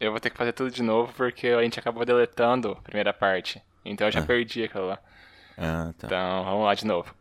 Eu vou ter que fazer tudo de novo porque a gente acabou deletando a primeira parte. Então eu já Ah. perdi aquilo lá. Ah, tá. Então vamos lá de novo.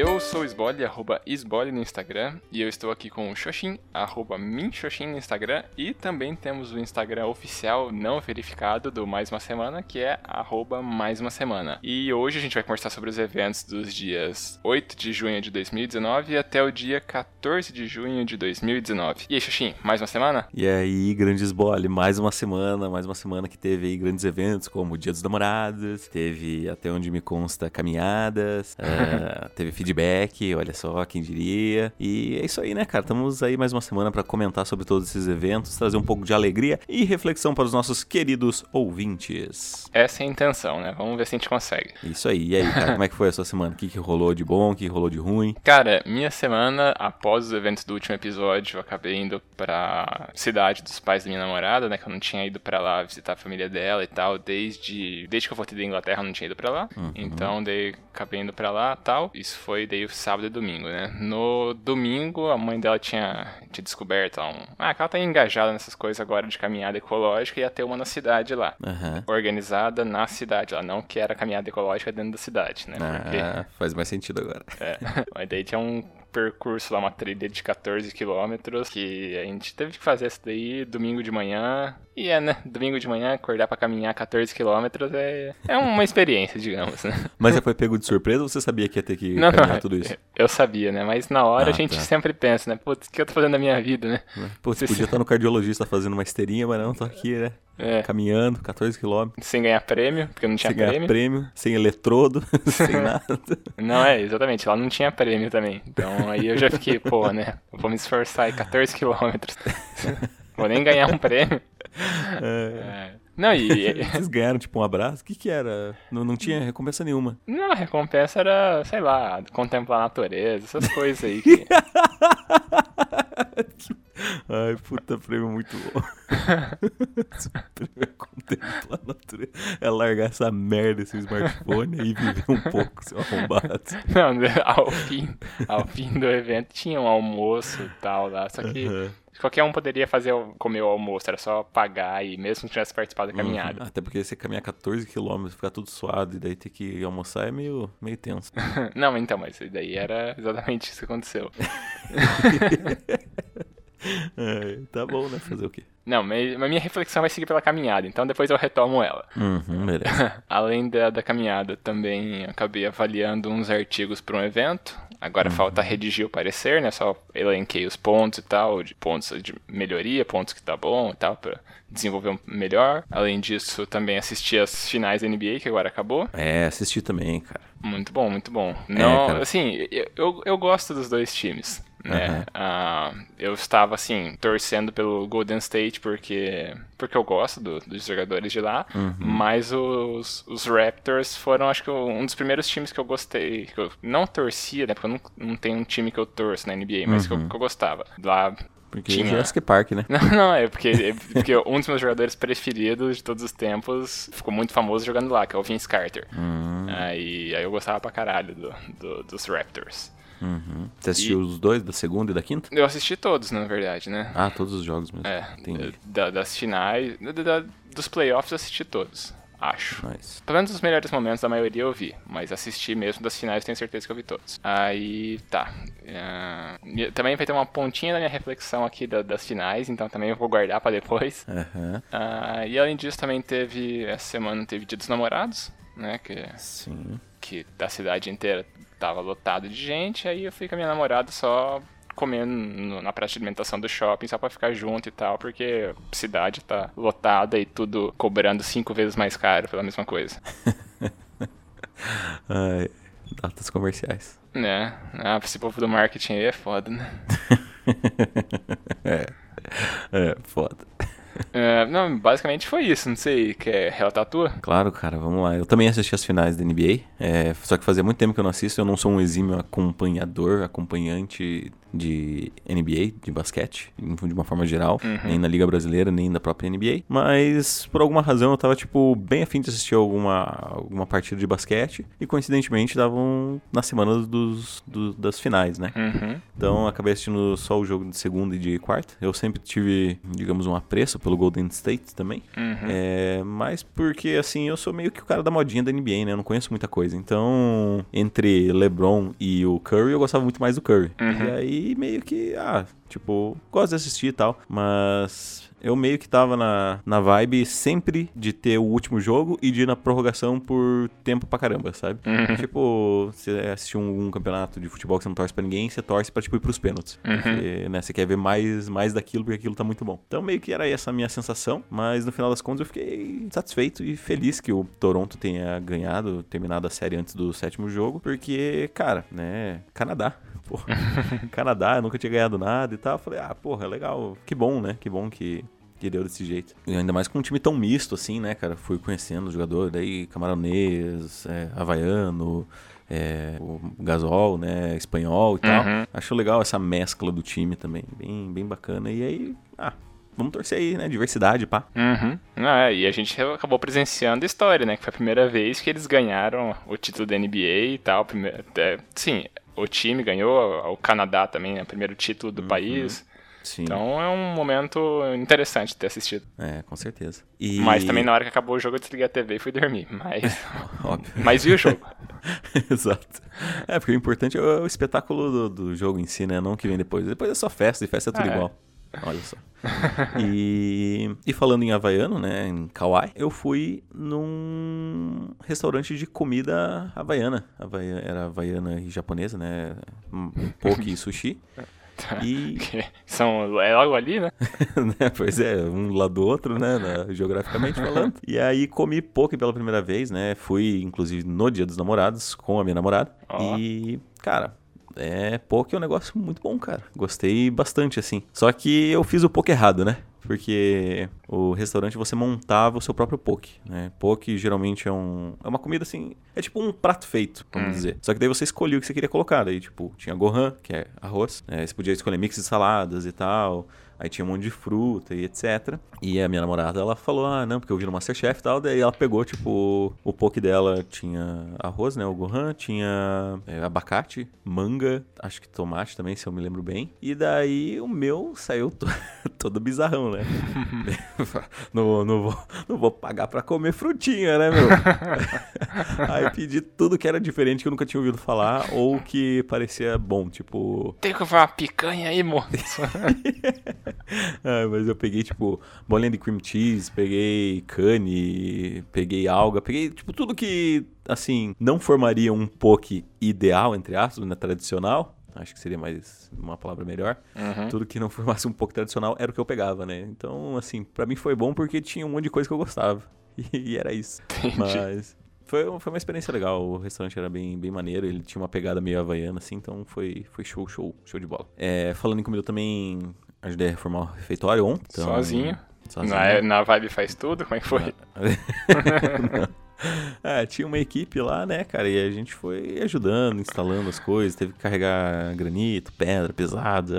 Eu sou Sbole, arroba Sbole no Instagram, e eu estou aqui com o Xoxin, arroba Minxoxin no Instagram, e também temos o Instagram oficial não verificado do Mais Uma Semana, que é arroba Mais Uma Semana. E hoje a gente vai conversar sobre os eventos dos dias 8 de junho de 2019 até o dia 14 de junho de 2019. E aí, Xoxin, mais uma semana? E aí, grandes bole, mais uma semana, mais uma semana que teve aí grandes eventos, como o Dia dos Namorados, teve, até onde me consta, caminhadas, ah, teve feedback, olha só, quem diria. E é isso aí, né, cara? Estamos aí mais uma semana para comentar sobre todos esses eventos, trazer um pouco de alegria e reflexão para os nossos queridos ouvintes. Essa é a intenção, né? Vamos ver se a gente consegue. Isso aí, e aí, cara, como é que foi a sua semana? O que, que rolou de bom, o que rolou de ruim? Cara, minha semana, após os eventos do último episódio, eu acabei indo pra cidade dos pais da minha namorada, né? Que eu não tinha ido pra lá visitar a família dela e tal, desde, desde que eu voltei da Inglaterra eu não tinha ido pra lá. Então, daí acabei indo pra lá tal. Isso foi daí o sábado e domingo, né? No domingo, a mãe dela tinha, tinha descoberto lá um. Ah, que ela tá engajada nessas coisas agora de caminhada ecológica e ia ter uma na cidade lá. Aham. Organizada na cidade, ela não que era caminhada ecológica dentro da cidade, né? Porque Ah, faz mais sentido agora. é, mas daí tinha um percurso lá, uma trilha de 14 quilômetros, que a gente teve que fazer isso daí domingo de manhã. E é, né? Domingo de manhã, acordar pra caminhar 14 quilômetros é, é uma experiência, digamos, né? Mas você foi pego de surpresa ou você sabia que ia ter que Não, caminhar não, tudo isso? eu sabia, né? Mas na hora Ah, a gente tá. sempre pensa, né? Putz, o que eu tô fazendo da minha vida, né? Você- podia estar no cardiologista fazendo uma esteirinha, mas não, tô aqui, né? É, Caminhando, 14 quilômetros, sem ganhar prêmio, porque não tinha sem ganhar prêmio. prêmio, sem eletrodo, sem nada. Não, é, exatamente, lá não tinha prêmio também. Então aí eu já fiquei, pô, né? Vou me esforçar aí 14 quilômetros. vou nem ganhar um prêmio. É. É. Não, e, Vocês ganharam, tipo, um abraço? O que que era? Não, não tinha recompensa nenhuma. Não, a recompensa era, sei lá, contemplar a natureza, essas coisas aí. Que... Ai, puta, prêmio muito bom. Esse prêmio é contemplar a natureza. É largar essa merda, esse smartphone e viver um pouco, seu arrombado. Não, ao fim, ao fim do evento tinha um almoço e tal lá, só que qualquer um poderia fazer comer o almoço, era só pagar e mesmo se não tivesse participado da caminhada. Uhum. Até porque você caminhar 14 km, ficar tudo suado e daí ter que almoçar é meio, meio tenso. Não, então, mas daí era exatamente isso que aconteceu. É, tá bom, né? Fazer o quê? Não, mas minha reflexão vai seguir pela caminhada, então depois eu retomo ela. Uhum, beleza. Além da, da caminhada, também acabei avaliando uns artigos para um evento. Agora falta redigir o parecer, né? Só elenquei os pontos e tal, de pontos de melhoria, pontos que tá bom e tal, para desenvolver um melhor. Além disso, também assisti as finais da NBA, que agora acabou. É, assisti também, cara. Muito bom, muito bom. Não, cara. assim, eu- eu, eu gosto dos dois times. Né? Ah, eu estava assim torcendo pelo Golden State porque porque eu gosto do- dos jogadores de lá, Uhum. mas os, os Raptors foram acho que um dos primeiros times que eu gostei, que eu não torcia, né? Porque eu não, não tenho um time que eu torço na NBA, mas que, eu, Uhum. que eu gostava. Lá Porque Tinha. Jurassic Park, né? não, não, é porque, é porque um dos meus jogadores preferidos de todos os tempos ficou muito famoso jogando lá, que é o Vince Carter. Hum, Aí, aí eu gostava pra caralho do, do- dos Raptors. Uhum. Você assistiu os dois, da segunda e da quinta? Eu assisti todos, na verdade, né? Ah, todos os jogos mesmo. É, Entendi. da- das finais, da- dos playoffs eu assisti todos, acho. Nice. Pelo menos os melhores momentos da maioria eu vi, mas assisti mesmo das finais tenho certeza que eu vi todos. Aí, tá. É, e também vai ter uma pontinha da minha reflexão aqui da- das finais, então também eu vou guardar pra depois. Aham. Ah, e além disso também teve, essa semana teve Dia dos Namorados, né, que, Sim. que da cidade inteira tava lotado de gente, aí eu fui com a minha namorada só comendo na praça de alimentação do shopping só pra ficar junto e tal, porque a cidade tá lotada e tudo cobrando cinco vezes mais caro pela mesma coisa. Ai, datas comerciais. Né? Ah, esse povo do marketing aí é foda, né? É. É, foda. É, não, basicamente foi isso, não sei, quer relatar a tua? Claro, cara, vamos lá. Eu também assisti as finais da NBA, é, só que fazia muito tempo que eu não assisto, eu não sou um exímio acompanhador, acompanhante de NBA, de basquete, de uma forma geral, uhum. nem na Liga Brasileira, nem da própria NBA. Mas por alguma razão eu tava, tipo, bem afim de assistir alguma, alguma partida de basquete. E coincidentemente davam na semana dos, do, das finais, né? Uhum. Então acabei assistindo só o jogo de segunda e de quarta. Eu sempre tive, digamos, um apreço pelo Golden State também. Uhum. É, mas porque, assim, eu sou meio que o cara da modinha da NBA, né? Eu não conheço muita coisa. Então, entre LeBron e o Curry, eu gostava muito mais do Curry. Uhum. E aí, meio que, ah, tipo, gosto de assistir e tal. Mas eu meio que tava na, na vibe sempre de ter o último jogo e de ir na prorrogação por tempo pra caramba, sabe? Uhum. Tipo, você assistiu um, um, campeonato de futebol que você não torce pra ninguém, você torce pra, tipo, ir pros pênaltis. Uhum. Porque, né, você quer ver mais, mais daquilo porque aquilo tá muito bom. Então, meio que era essa a minha sensação, mas no final das contas eu fiquei satisfeito e feliz que o Toronto tenha ganhado, terminado a série antes do sétimo jogo, porque, cara, né, Canadá. Porra, Canadá, eu nunca tinha ganhado nada e tal. Eu falei, ah, porra, legal. Que bom, né? Que bom que que deu desse jeito. E ainda mais com um time tão misto assim, né, cara? Fui conhecendo o jogador, daí camaronês, é, havaiano, é, o gasol, né, espanhol e tal. Uhum. Acho legal essa mescla do time também, bem, bem bacana. E aí, ah, vamos torcer aí, né? Diversidade, pá. Uhum. Ah, e a gente acabou presenciando a história, né? Que foi a primeira vez que eles ganharam o título da NBA e tal. Primeiro, é, sim, o time ganhou, o Canadá também, né? Primeiro título do uhum. país. Sim. Então é um momento interessante ter assistido. É, com certeza. E... Mas também na hora que acabou o jogo eu desliguei a TV e fui dormir. Mas. Óbvio. Mas vi o jogo. Exato. É, porque o importante é o espetáculo do, do, jogo em si, né? Não o que vem depois. Depois é só festa e festa é tudo é. igual. Olha só. e, e falando em havaiano, né, em Kauai, eu fui num restaurante de comida havaiana. Havaiana era havaiana e japonesa, né? Poke e sushi. E... São, é logo ali, né? né? Pois é, um lado do outro, né? Na, geograficamente falando. E aí comi poke pela primeira vez, né? Fui, inclusive, no dia dos namorados com a minha namorada. Oh. E, cara, é, poke é um negócio muito bom, cara. Gostei bastante, assim. Só que eu fiz o poke errado, né? porque o restaurante você montava o seu próprio poke, né? Poke geralmente é, um, é uma comida assim, é tipo um prato feito, vamos hum. dizer. Só que daí você escolhia o que você queria colocar, daí tipo, tinha gohan, que é arroz, né? você podia escolher mix de saladas e tal, Aí tinha um monte de fruta e etc. E a minha namorada, ela falou, ah, não, porque eu vi no Masterchef e tal. Daí ela pegou, tipo, o poke dela tinha arroz, né, o gohan, tinha é, abacate, manga, acho que tomate também, se eu me lembro bem. E daí o meu saiu to todo bizarrão, né? não, não, vou, não vou pagar pra comer frutinha, né, meu? aí pedi tudo que era diferente que eu nunca tinha ouvido falar ou que parecia bom, tipo... Tem que fazer uma picanha aí, moço. ah, mas eu peguei, tipo, bolinha de cream cheese, peguei cane, peguei alga, peguei, tipo, tudo que, assim, não formaria um poke ideal, entre aspas, né, tradicional. Acho que seria mais uma palavra melhor. Uhum. Tudo que não formasse um poke tradicional era o que eu pegava, né? Então, assim, para mim foi bom porque tinha um monte de coisa que eu gostava. E, e era isso. Entendi. Mas foi, foi uma experiência legal. O restaurante era bem, bem maneiro. Ele tinha uma pegada meio havaiana, assim. Então foi, foi show, show, show de bola. É, falando em comida também, ajudei a reformar o refeitório ontem. Então, sozinho? sozinho. Na, na Vibe faz tudo? Como é que foi? é, tinha uma equipe lá, né, cara, e a gente foi ajudando, instalando as coisas, teve que carregar granito, pedra, pesado.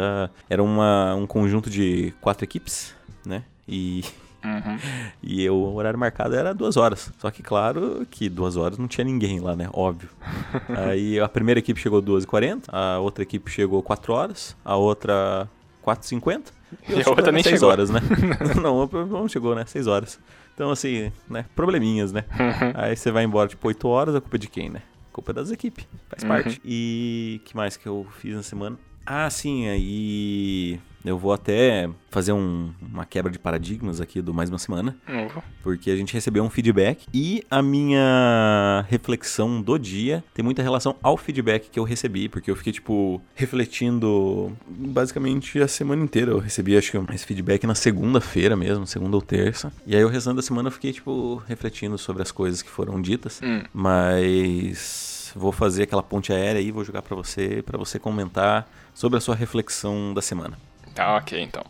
Era uma, um conjunto de quatro equipes, né, e... Uhum. E eu, o horário marcado era duas horas. Só que, claro, que duas horas não tinha ninguém lá, né? Óbvio. Aí a primeira equipe chegou 2h40, a outra equipe chegou 4 horas, a outra 4h50. E, e a outra nem 6 chegou. horas, né? não, não chegou, né? 6 horas. Então, assim, né? Probleminhas, né? Uhum. Aí você vai embora, tipo, 8 horas, a culpa é de quem, né? A culpa é das equipes, faz uhum. parte. E que mais que eu fiz na semana? Ah, sim, aí eu vou até fazer um, uma quebra de paradigmas aqui do mais uma semana. Uhum. Porque a gente recebeu um feedback e a minha reflexão do dia tem muita relação ao feedback que eu recebi, porque eu fiquei, tipo, refletindo basicamente a semana inteira. Eu recebi, acho que, esse feedback na segunda-feira mesmo, segunda ou terça. E aí, o restante da semana, eu fiquei, tipo, refletindo sobre as coisas que foram ditas. Hum. Mas vou fazer aquela ponte aérea aí, vou jogar para você, para você comentar sobre a sua reflexão da semana. Tá, ok, então.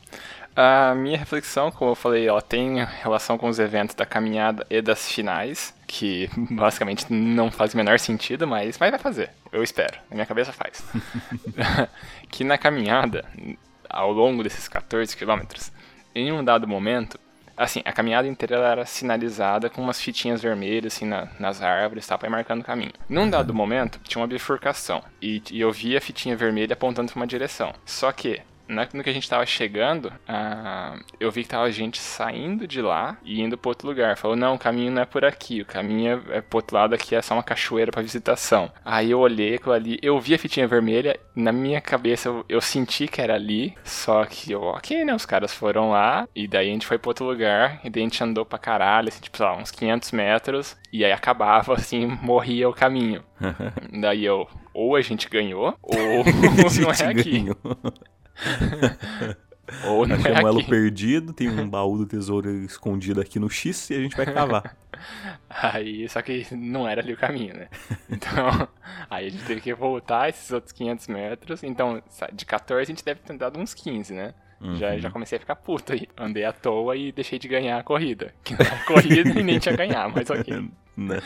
A minha reflexão, como eu falei, ela tem relação com os eventos da caminhada e das finais, que basicamente não faz o menor sentido, mas, mas vai fazer, eu espero. Na minha cabeça faz. que na caminhada, ao longo desses 14 quilômetros, em um dado momento, assim, a caminhada inteira era sinalizada com umas fitinhas vermelhas, assim, na, nas árvores, tá, pra ir marcando o caminho. Num dado momento, tinha uma bifurcação, e, e eu via a fitinha vermelha apontando pra uma direção. Só que, no que a gente tava chegando, uh, eu vi que tava gente saindo de lá e indo para outro lugar. Falou, não, o caminho não é por aqui, o caminho é pro outro lado aqui, é só uma cachoeira para visitação. Aí eu olhei aquilo ali, eu vi a fitinha vermelha, na minha cabeça eu, eu, senti que era ali, só que eu, ok, né, os caras foram lá, e daí a gente foi para outro lugar, e daí a gente andou pra caralho, assim, tipo, sei lá, uns 500 metros, e aí acabava, assim, morria o caminho. daí eu, ou a gente ganhou, ou não é aqui. Ou não é um elo perdido, tem um baú do tesouro escondido aqui no X e a gente vai cavar. Aí, só que não era ali o caminho, né? Então, aí a gente teve que voltar esses outros 500 metros. Então, de 14 a gente deve ter dado uns 15, né? Uhum. Já, já comecei a ficar puto aí. Andei à toa e deixei de ganhar a corrida. Que não era corrida e nem tinha ganhar, mas ok. Né?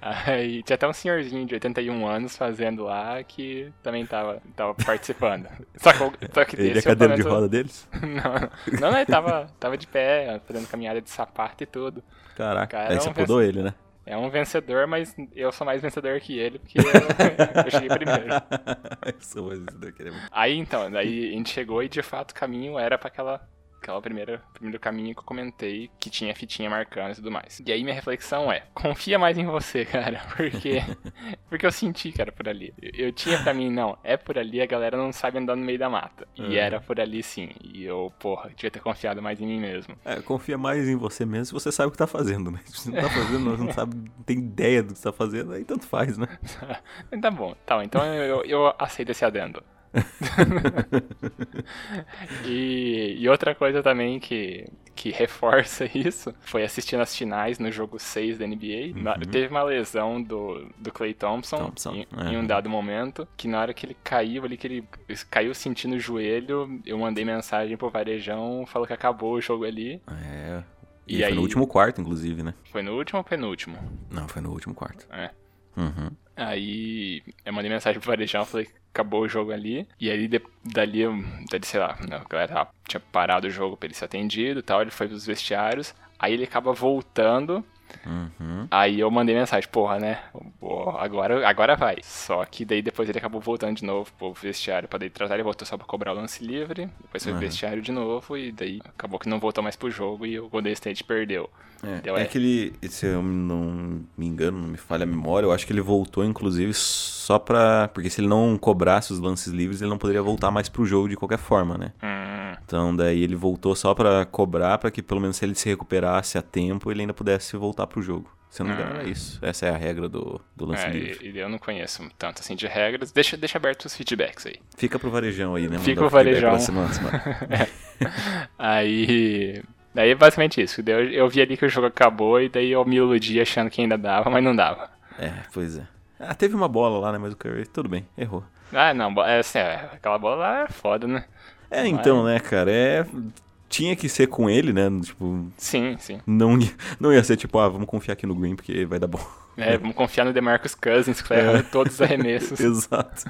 Aí tinha até um senhorzinho de 81 anos fazendo lá que também tava, tava participando. Só que, só que ele é cadeira de roda deles? não, não, ele tava, tava de pé, fazendo caminhada de sapato e tudo. Caraca, aí você podou ele, né? É um vencedor, mas eu sou mais vencedor que ele, porque eu, eu cheguei primeiro. eu sou mais vencedor que ele. Aí então, daí a gente chegou e de fato o caminho era para aquela aquela primeira primeiro caminho que eu comentei que tinha fitinha marcando e tudo mais. E aí minha reflexão é: confia mais em você, cara, porque porque eu senti que era por ali. Eu, eu tinha pra mim, não, é por ali, a galera não sabe andar no meio da mata. E uhum. era por ali sim. E eu, porra, devia ter confiado mais em mim mesmo. É, confia mais em você mesmo se você sabe o que tá fazendo, né? Se você não tá fazendo, não sabe, não tem ideia do que você tá fazendo, aí tanto faz, né? tá bom, tá, então eu, eu aceito esse adendo. e, e, outra coisa também que, que reforça isso foi assistindo as finais no jogo 6 da NBA. Uhum. Teve uma lesão do, do Clay Thompson, Thompson em, é. em, um dado momento, que na hora que ele caiu ali, que ele caiu sentindo o joelho, eu mandei mensagem pro Varejão, falou que acabou o jogo ali. É. E, e foi aí... no último quarto, inclusive, né? Foi no último ou penúltimo? Não, foi no último quarto. É. Uhum. Aí eu mandei mensagem pro Varejão, falei, acabou o jogo ali. E aí, de, dali, dali, sei lá, a galera tinha parado o jogo pra ele ser atendido e tal. Ele foi pros vestiários. Aí ele acaba voltando Uhum. Aí eu mandei mensagem, porra, né? agora, agora vai. Só que daí depois ele acabou voltando de novo pro vestiário pra daí tratar. Ele voltou só pra cobrar o lance livre. Depois foi uhum. pro vestiário de novo. E daí acabou que não voltou mais pro jogo e o Golden State perdeu. É, Deu, é, é que ele, se eu não me engano, não me falha a memória, eu acho que ele voltou, inclusive, só pra. Porque se ele não cobrasse os lances livres, ele não poderia voltar mais pro jogo de qualquer forma, né? Hum. Então daí ele voltou só pra cobrar, pra que pelo menos se ele se recuperasse a tempo, ele ainda pudesse voltar pro jogo. Se eu não me engano, é isso. Essa é a regra do, do lance é, livre. Eu não conheço tanto assim de regras. Deixa, deixa aberto os feedbacks aí. Fica pro varejão aí, né? Fica pro varejão. Semana, semana. é. Aí. Daí é basicamente isso. Eu, eu vi ali que o jogo acabou e daí eu me iludi achando que ainda dava, mas não dava. É, pois é. Ah, teve uma bola lá, né? Mas o Curry, tudo bem, errou. Ah, não, é, assim, é, aquela bola lá é foda, né? É, então, né, cara, é tinha que ser com ele, né? Tipo. Sim, sim. Não, não ia ser tipo, ah, vamos confiar aqui no Green porque vai dar bom. É, vamos confiar no DeMarcus Cousins, que vai errar é. todos os arremessos. Exato.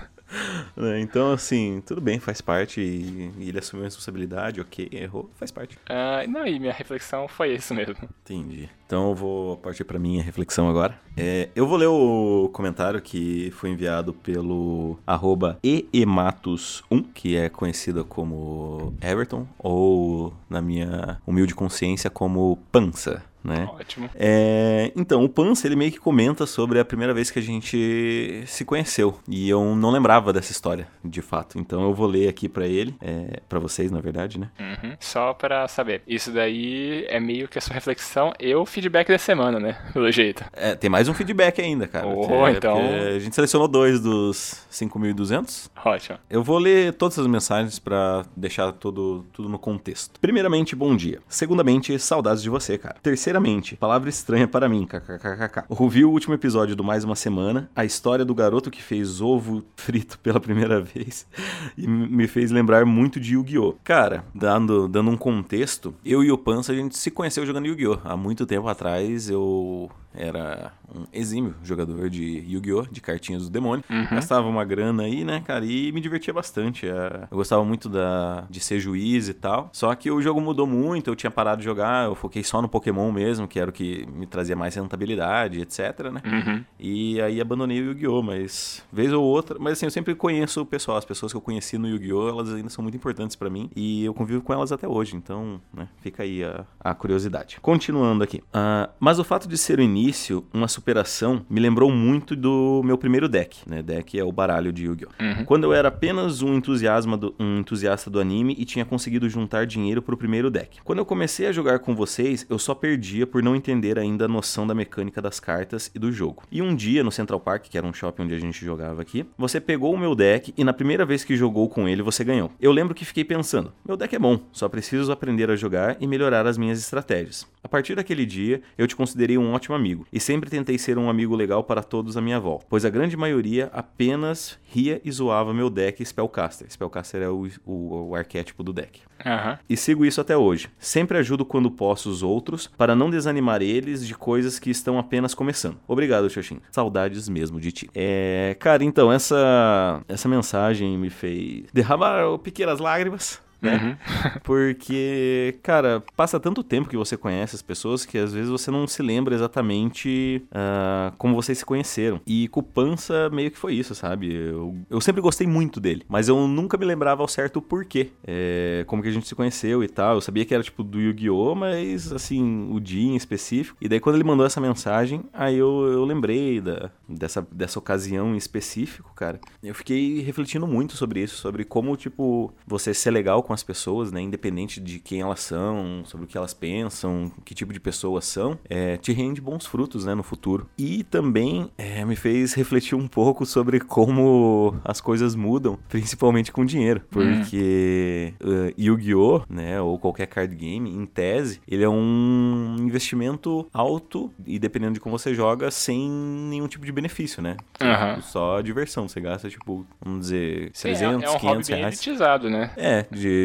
É, então, assim, tudo bem, faz parte. E, ele assumiu a responsabilidade, ok, errou, faz parte. Uh, não, e minha reflexão foi isso mesmo. Entendi. Então eu vou partir para minha reflexão agora. É, eu vou ler o comentário que foi enviado pelo arroba eematos1, que é conhecida como Everton, ou na minha humilde consciência como Pança né? Ótimo. É, então, o Pance, ele meio que comenta sobre a primeira vez que a gente se conheceu. E eu não lembrava dessa história, de fato. Então eu vou ler aqui para ele, é, para vocês, na verdade, né? Uhum. Só para saber. Isso daí é meio que a sua reflexão e o feedback da semana, né? Pelo jeito. É, tem mais um feedback ainda, cara. Oh, é, então... A gente selecionou dois dos 5.200. Ótimo. Eu vou ler todas as mensagens para deixar tudo, tudo no contexto. Primeiramente, bom dia. Segundamente, saudades de você, cara. Terceira Primeiramente, palavra estranha para mim, kkkk. Ouvi o último episódio do Mais Uma Semana, a história do garoto que fez ovo frito pela primeira vez e me fez lembrar muito de Yu-Gi-Oh! Cara, dando, dando um contexto, eu e o Pança a gente se conheceu jogando Yu-Gi-Oh! Há muito tempo atrás eu era um exímio jogador de Yu-Gi-Oh! de cartinhas do demônio. Uhum. Gastava uma grana aí, né, cara, e me divertia bastante. É, eu gostava muito da, de ser juiz e tal. Só que o jogo mudou muito, eu tinha parado de jogar, eu foquei só no Pokémon mesmo, que era o que me trazia mais rentabilidade, etc, né? Uhum. E aí abandonei o Yu-Gi-Oh! Mas, vez ou outra, mas assim, eu sempre conheço o pessoal, as pessoas que eu conheci no Yu-Gi-Oh! elas ainda são muito importantes para mim e eu convivo com elas até hoje, então, né, fica aí a, a curiosidade. Continuando aqui. Uh, mas o fato de ser o início uma superação me lembrou muito do meu primeiro deck, né? Deck é o baralho de Yu-Gi-Oh! Uhum. Quando eu era apenas um, entusiasma do, um entusiasta do anime e tinha conseguido juntar dinheiro pro primeiro deck. Quando eu comecei a jogar com vocês, eu só perdia por não entender ainda a noção da mecânica das cartas e do jogo. E um dia, no Central Park, que era um shopping onde a gente jogava aqui, você pegou o meu deck e na primeira vez que jogou com ele, você ganhou. Eu lembro que fiquei pensando, meu deck é bom, só preciso aprender a jogar e melhorar as minhas estratégias. A partir daquele dia, eu te considerei um ótimo amigo e sempre tentei ser um amigo legal para todos à minha volta, pois a grande maioria apenas ria e zoava meu deck Spellcaster. Spellcaster é o, o, o arquétipo do deck. Uhum. E sigo isso até hoje. Sempre ajudo quando posso os outros para não desanimar eles de coisas que estão apenas começando. Obrigado, Xoxin. Saudades mesmo de ti. É, cara, então essa essa mensagem me fez derramar pequenas lágrimas né? Uhum. Porque, cara, passa tanto tempo que você conhece as pessoas que às vezes você não se lembra exatamente uh, como vocês se conheceram. E com o Pança meio que foi isso, sabe? Eu, eu sempre gostei muito dele, mas eu nunca me lembrava ao certo o porquê. É, como que a gente se conheceu e tal. Eu sabia que era tipo do Yu-Gi-Oh!, mas assim, o dia em específico. E daí quando ele mandou essa mensagem, aí eu, eu lembrei da, dessa, dessa ocasião em específico, cara. Eu fiquei refletindo muito sobre isso, sobre como, tipo, você ser legal com as pessoas, né, independente de quem elas são, sobre o que elas pensam, que tipo de pessoas são, é, te rende bons frutos, né, no futuro. E também é, me fez refletir um pouco sobre como as coisas mudam, principalmente com dinheiro, porque uh, Yu-Gi-Oh, né, ou qualquer card game, em tese, ele é um investimento alto e dependendo de como você joga, sem nenhum tipo de benefício, né? Uhum. Só diversão, você gasta tipo, vamos dizer, 300, é, é um 500 hobby reais. elitizado, né? É, de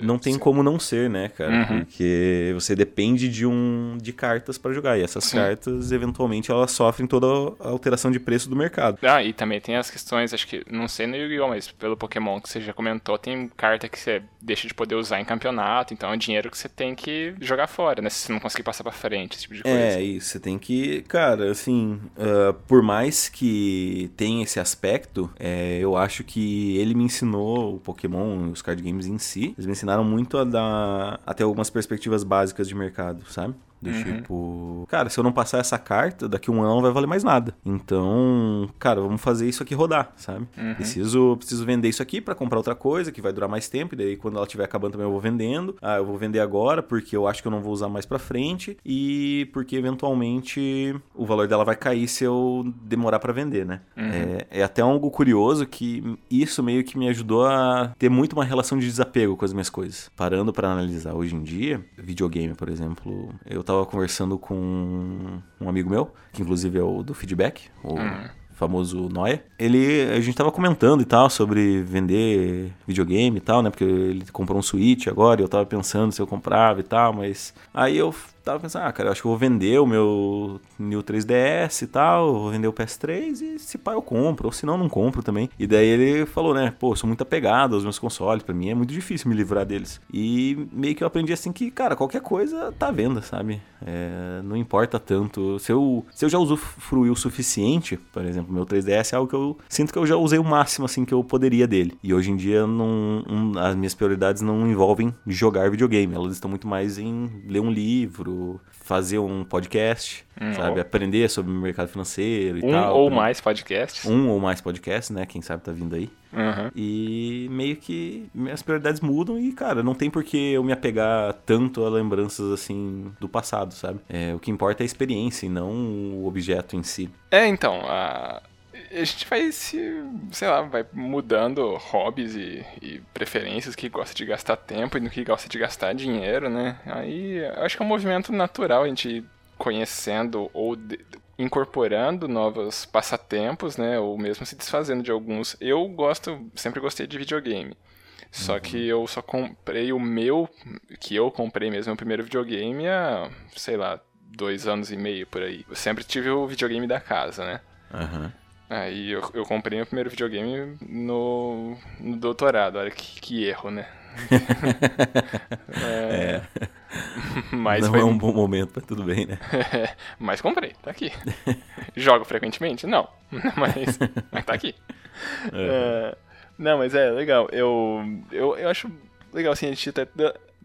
não tem Sim. como não ser, né, cara? Uhum. Porque você depende de um de cartas para jogar e essas Sim. cartas eventualmente elas sofrem toda a alteração de preço do mercado. Ah, e também tem as questões, acho que não sei no Yu-Gi-Oh, mas pelo Pokémon que você já comentou, tem carta que você deixa de poder usar em campeonato, então é dinheiro que você tem que jogar fora, né? Se você não conseguir passar para frente, esse tipo de coisa. É, isso, você tem que, cara, assim, uh, por mais que tenha esse aspecto, é, eu acho que ele me ensinou o Pokémon, os card games em si, eles me ensinaram muito a dar até algumas perspectivas básicas de mercado, sabe? Do uhum. tipo, cara, se eu não passar essa carta, daqui a um ano não vai valer mais nada. Então, cara, vamos fazer isso aqui rodar, sabe? Uhum. Preciso, preciso vender isso aqui para comprar outra coisa que vai durar mais tempo. E daí, quando ela estiver acabando também, eu vou vendendo. Ah, eu vou vender agora porque eu acho que eu não vou usar mais pra frente. E porque eventualmente o valor dela vai cair se eu demorar para vender, né? Uhum. É, é até algo curioso que isso meio que me ajudou a ter muito uma relação de desapego com as minhas coisas. Parando para analisar hoje em dia, videogame, por exemplo, eu tava conversando com um amigo meu, que inclusive é o do feedback, o uhum. famoso Noé. Ele, a gente tava comentando e tal sobre vender videogame e tal, né? Porque ele comprou um Switch agora e eu tava pensando se eu comprava e tal, mas aí eu tava pensando, ah, cara, acho que vou vender o meu New 3DS e tal, vou vender o PS3 e se pá eu compro, ou se não, não compro também. E daí ele falou, né, pô, sou muito apegado aos meus consoles, para mim é muito difícil me livrar deles. E meio que eu aprendi assim que, cara, qualquer coisa tá à venda, sabe? É, não importa tanto. Se eu, se eu já usufruí o suficiente, por exemplo, meu 3DS é algo que eu sinto que eu já usei o máximo, assim, que eu poderia dele. E hoje em dia não, um, as minhas prioridades não envolvem jogar videogame, elas estão muito mais em ler um livro, fazer um podcast, hum, sabe? Ou... Aprender sobre o mercado financeiro e um tal. Um ou mais podcasts. Um ou mais podcasts, né? Quem sabe tá vindo aí. Uhum. E meio que minhas prioridades mudam e, cara, não tem por que eu me apegar tanto a lembranças, assim, do passado, sabe? É, o que importa é a experiência e não o objeto em si. É, então, a a gente vai se, sei lá, vai mudando hobbies e, e, preferências que gosta de gastar tempo e no que gosta de gastar dinheiro, né? Aí eu acho que é um movimento natural a gente conhecendo ou de, incorporando novos passatempos, né? Ou mesmo se desfazendo de alguns. Eu gosto, sempre gostei de videogame. Só uhum. que eu só comprei o meu, que eu comprei mesmo, o primeiro videogame há, sei lá, dois anos e meio por aí. Eu sempre tive o videogame da casa, né? Uhum. Aí eu, eu comprei meu primeiro videogame no, no doutorado. Olha que, que erro, né? é. é. Mas Não foi... é um bom momento, mas tudo bem, né? mas comprei, tá aqui. Jogo frequentemente? Não. mas, mas tá aqui. É, não, mas é legal. Eu, eu, eu acho legal assim, a gente tá,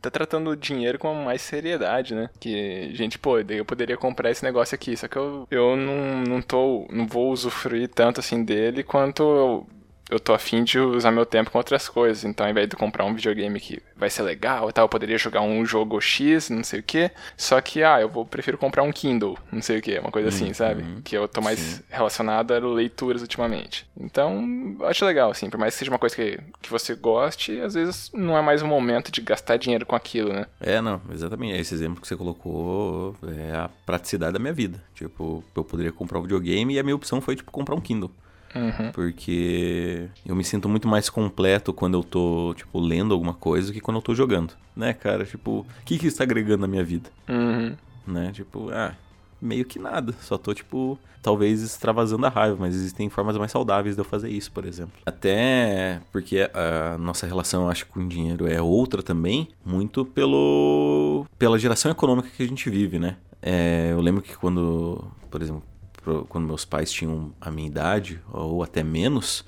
tá tratando o dinheiro com mais seriedade, né? Que, gente, pô, eu poderia comprar esse negócio aqui, só que eu, eu não, não tô. não vou usufruir tanto assim dele quanto eu eu tô afim de usar meu tempo com outras coisas. Então, ao invés de comprar um videogame que vai ser legal e tal, eu poderia jogar um jogo X, não sei o que. Só que, ah, eu vou prefiro comprar um Kindle, não sei o que, uma coisa assim, sabe? Uhum. Que eu tô mais Sim. relacionado a leituras ultimamente. Então, acho legal, assim, por mais que seja uma coisa que, que você goste, às vezes não é mais um momento de gastar dinheiro com aquilo, né? É, não, exatamente. Esse exemplo que você colocou é a praticidade da minha vida. Tipo, eu poderia comprar um videogame e a minha opção foi, tipo, comprar um Kindle. Uhum. Porque eu me sinto muito mais completo quando eu tô, tipo, lendo alguma coisa que quando eu tô jogando. Né, cara? Tipo, o que que está agregando na minha vida? Uhum. Né? Tipo, ah, meio que nada. Só tô, tipo, talvez extravasando a raiva, mas existem formas mais saudáveis de eu fazer isso, por exemplo. Até porque a nossa relação, acho, com o dinheiro é outra também, muito pelo pela geração econômica que a gente vive, né? É, eu lembro que quando, por exemplo, quando meus pais tinham a minha idade, ou até menos,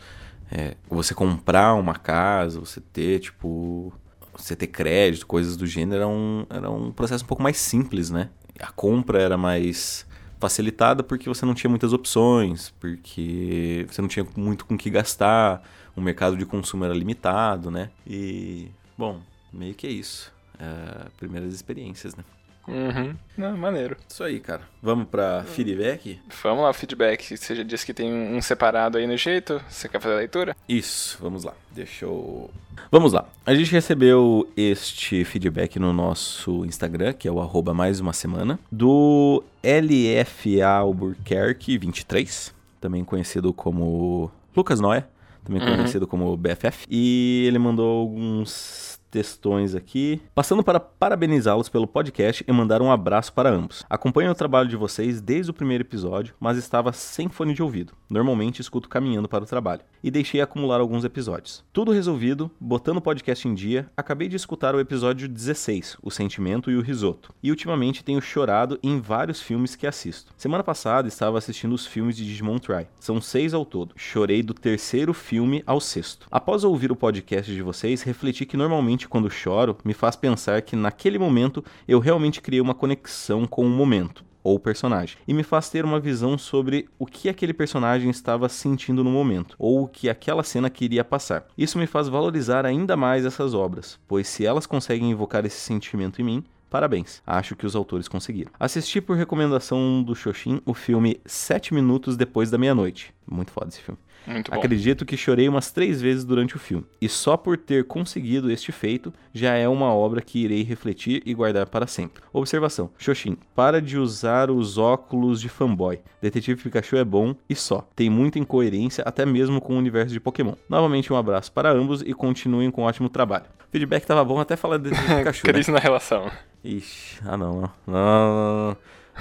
é, você comprar uma casa, você ter, tipo, você ter crédito, coisas do gênero, era um, era um processo um pouco mais simples, né? A compra era mais facilitada porque você não tinha muitas opções, porque você não tinha muito com que gastar, o mercado de consumo era limitado, né? E, bom, meio que é isso. É, primeiras experiências, né? Uhum. Não, maneiro. Isso aí, cara. Vamos pra feedback? Vamos lá, feedback. Você já disse que tem um separado aí no jeito. Você quer fazer a leitura? Isso, vamos lá. Deixa eu. Vamos lá. A gente recebeu este feedback no nosso Instagram, que é o arroba mais uma semana, do LFA Albuquerque 23, também conhecido como Lucas Noia, também uhum. conhecido como BFF. E ele mandou alguns textões aqui. Passando para parabenizá-los pelo podcast e mandar um abraço para ambos. Acompanho o trabalho de vocês desde o primeiro episódio, mas estava sem fone de ouvido. Normalmente escuto caminhando para o trabalho. E deixei acumular alguns episódios. Tudo resolvido, botando o podcast em dia, acabei de escutar o episódio 16, O Sentimento e o Risoto. E ultimamente tenho chorado em vários filmes que assisto. Semana passada estava assistindo os filmes de Digimon Try. São seis ao todo. Chorei do terceiro filme ao sexto. Após ouvir o podcast de vocês, refleti que normalmente quando choro me faz pensar que naquele momento eu realmente criei uma conexão com o momento ou personagem, e me faz ter uma visão sobre o que aquele personagem estava sentindo no momento, ou o que aquela cena queria passar. Isso me faz valorizar ainda mais essas obras, pois se elas conseguem invocar esse sentimento em mim, Parabéns, acho que os autores conseguiram. Assisti por recomendação do Xoxin o filme Sete Minutos Depois da Meia-Noite. Muito foda esse filme. Muito bom. Acredito que chorei umas três vezes durante o filme. E só por ter conseguido este feito, já é uma obra que irei refletir e guardar para sempre. Observação: Xoxin, para de usar os óculos de fanboy. Detetive Pikachu é bom e só. Tem muita incoerência, até mesmo com o universo de Pokémon. Novamente, um abraço para ambos e continuem com um ótimo trabalho. O feedback tava bom até falar de Detetive Pikachu. Crise né? na relação. Ixi, ah não. não, não, não.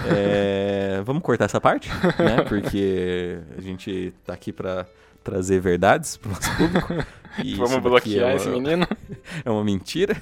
É, vamos cortar essa parte, né? Porque a gente tá aqui para trazer verdades pro nosso público. vamos bloquear é uma, esse menino. É uma mentira.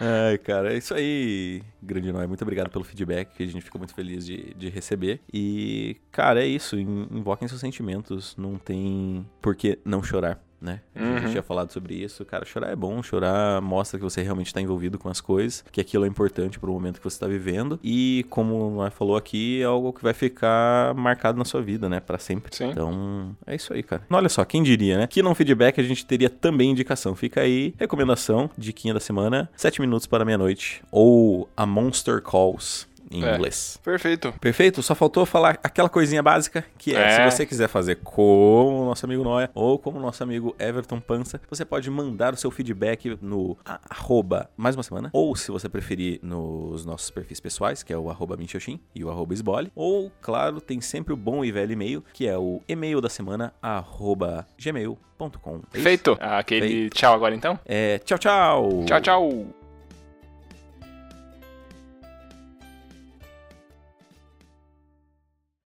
Ai, cara, é isso aí, grande Noé. Muito obrigado pelo feedback, que a gente fica muito feliz de, de receber. E, cara, é isso. Invoquem seus sentimentos. Não tem por que não chorar né? Uhum. A gente tinha falado sobre isso. Cara, chorar é bom, chorar mostra que você realmente está envolvido com as coisas, que aquilo é importante para o momento que você está vivendo. E, como o falou aqui, é algo que vai ficar marcado na sua vida, né? Para sempre. Sim. Então, é isso aí, cara. Olha só, quem diria, né? Que não feedback a gente teria também indicação. Fica aí, recomendação, diquinha da semana: 7 minutos para meia-noite. Ou a Monster Calls em É. inglês. Perfeito. Perfeito? Só faltou falar aquela coisinha básica, que é, É. se você quiser fazer como o nosso amigo Noia ou como o nosso amigo Everton Pança, você pode mandar o seu feedback no arroba mais uma semana, ou se você preferir nos nossos perfis pessoais, que é o arroba Minxoxin e o arroba Esbole, ou, claro, tem sempre o bom e velho e-mail, que é o e-mail da semana, arroba gmail.com. É? Feito. Aquele tchau agora então? É, tchau, tchau! Tchau, tchau.